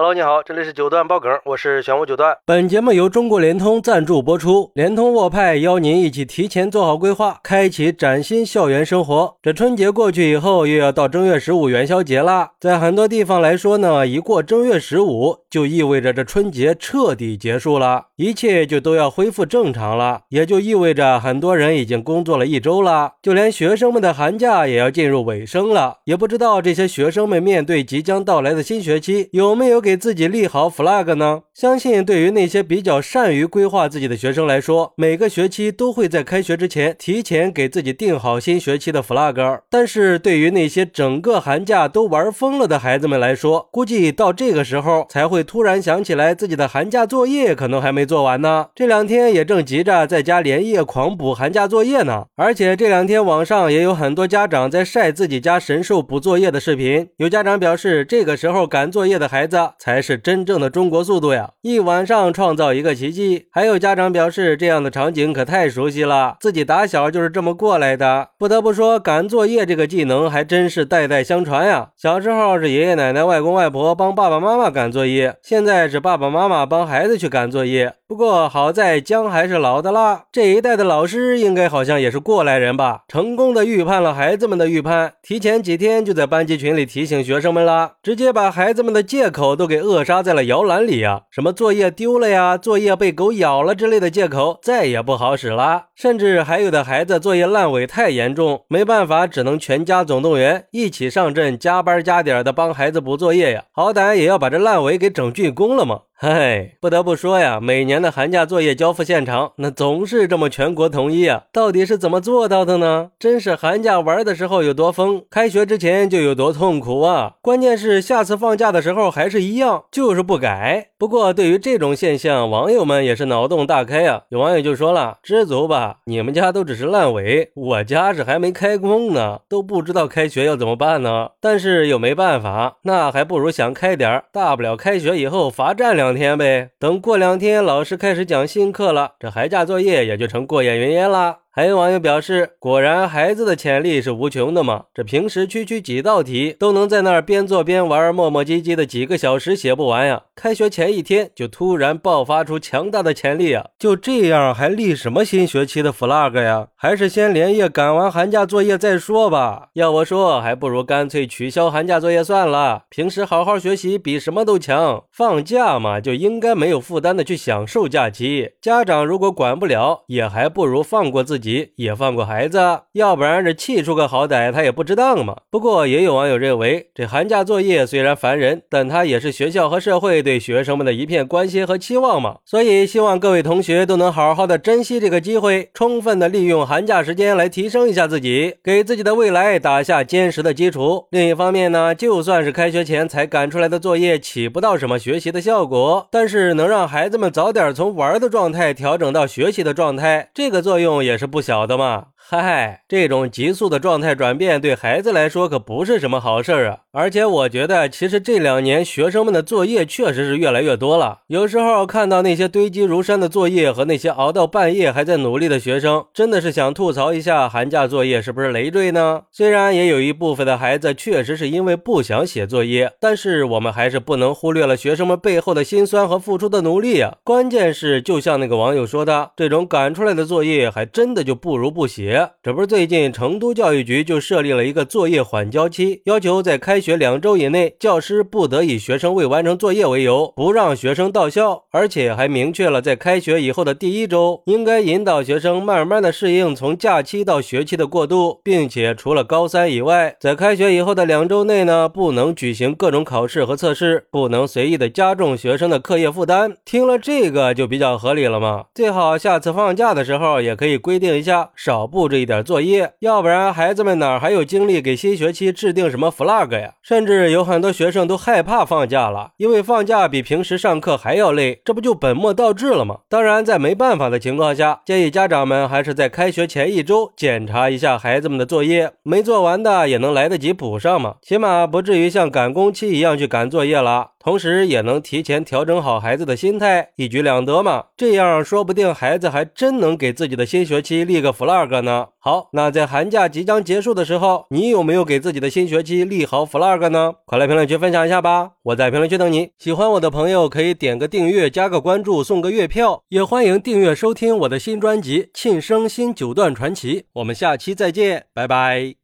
Hello，你好，这里是九段爆梗，我是玄武九段。本节目由中国联通赞助播出，联通沃派邀您一起提前做好规划，开启崭新校园生活。这春节过去以后，又要到正月十五元宵节啦。在很多地方来说呢，一过正月十五，就意味着这春节彻底结束了，一切就都要恢复正常了，也就意味着很多人已经工作了一周了，就连学生们的寒假也要进入尾声了。也不知道这些学生们面对即将到来的新学期，有没有给自己立好 flag 呢？相信对于那些比较善于规划自己的学生来说，每个学期都会在开学之前提前给自己定好新学期的 flag。但是对于那些整个寒假都玩疯了的孩子们来说，估计到这个时候才会突然想起来自己的寒假作业可能还没做完呢。这两天也正急着在家连夜狂补寒假作业呢。而且这两天网上也有很多家长在晒自己家神兽补作业的视频，有家长表示，这个时候赶作业的孩子才是。真正的中国速度呀！一晚上创造一个奇迹。还有家长表示，这样的场景可太熟悉了，自己打小就是这么过来的。不得不说，赶作业这个技能还真是代代相传呀。小时候是爷爷奶奶、外公外婆帮爸爸妈妈赶作业，现在是爸爸妈妈帮孩子去赶作业。不过好在姜还是老的辣，这一代的老师应该好像也是过来人吧？成功的预判了孩子们的预判，提前几天就在班级群里提醒学生们了，直接把孩子们的借口都给扼杀在了摇篮里呀！什么作业丢了呀，作业被狗咬了之类的借口再也不好使了。甚至还有的孩子作业烂尾太严重，没办法，只能全家总动员，一起上阵，加班加点的帮孩子补作业呀！好歹也要把这烂尾给整竣工了嘛！嗨，不得不说呀，每年的寒假作业交付现场，那总是这么全国统一啊！到底是怎么做到的呢？真是寒假玩的时候有多疯，开学之前就有多痛苦啊！关键是下次放假的时候还是一样，就是不改。不过对于这种现象，网友们也是脑洞大开啊！有网友就说了：“知足吧，你们家都只是烂尾，我家是还没开工呢，都不知道开学要怎么办呢。但是又没办法，那还不如想开点大不了开学以后罚站两。”两天呗，等过两天老师开始讲新课了，这寒假作业也就成过眼云烟了。还有网友表示，果然孩子的潜力是无穷的嘛！这平时区区几道题都能在那儿边做边玩，磨磨唧唧的几个小时写不完呀。开学前一天就突然爆发出强大的潜力啊！就这样还立什么新学期的 flag 呀？还是先连夜赶完寒假作业再说吧。要我说，还不如干脆取消寒假作业算了。平时好好学习比什么都强。放假嘛，就应该没有负担的去享受假期。家长如果管不了，也还不如放过自己。也放过孩子，要不然这气出个好歹，他也不值当嘛。不过也有网友认为，这寒假作业虽然烦人，但它也是学校和社会对学生们的一片关心和期望嘛。所以希望各位同学都能好好的珍惜这个机会，充分的利用寒假时间来提升一下自己，给自己的未来打下坚实的基础。另一方面呢，就算是开学前才赶出来的作业，起不到什么学习的效果，但是能让孩子们早点从玩的状态调整到学习的状态，这个作用也是不。不晓得嘛。嗨，这种急速的状态转变对孩子来说可不是什么好事儿啊！而且我觉得，其实这两年学生们的作业确实是越来越多了。有时候看到那些堆积如山的作业和那些熬到半夜还在努力的学生，真的是想吐槽一下寒假作业是不是累赘呢？虽然也有一部分的孩子确实是因为不想写作业，但是我们还是不能忽略了学生们背后的辛酸和付出的努力啊！关键是，就像那个网友说的，这种赶出来的作业还真的就不如不写。这不是最近成都教育局就设立了一个作业缓交期，要求在开学两周以内，教师不得以学生未完成作业为由不让学生到校，而且还明确了在开学以后的第一周，应该引导学生慢慢的适应从假期到学期的过渡，并且除了高三以外，在开学以后的两周内呢，不能举行各种考试和测试，不能随意的加重学生的课业负担。听了这个就比较合理了嘛，最好下次放假的时候也可以规定一下，少不布。置一点作业，要不然孩子们哪还有精力给新学期制定什么 flag 呀？甚至有很多学生都害怕放假了，因为放假比平时上课还要累，这不就本末倒置了吗？当然，在没办法的情况下，建议家长们还是在开学前一周检查一下孩子们的作业，没做完的也能来得及补上嘛，起码不至于像赶工期一样去赶作业了。同时也能提前调整好孩子的心态，一举两得嘛。这样说不定孩子还真能给自己的新学期立个 flag 呢。好，那在寒假即将结束的时候，你有没有给自己的新学期立好 flag 呢？快来评论区分享一下吧！我在评论区等你。喜欢我的朋友可以点个订阅、加个关注、送个月票，也欢迎订阅收听我的新专辑《庆生新九段传奇》。我们下期再见，拜拜。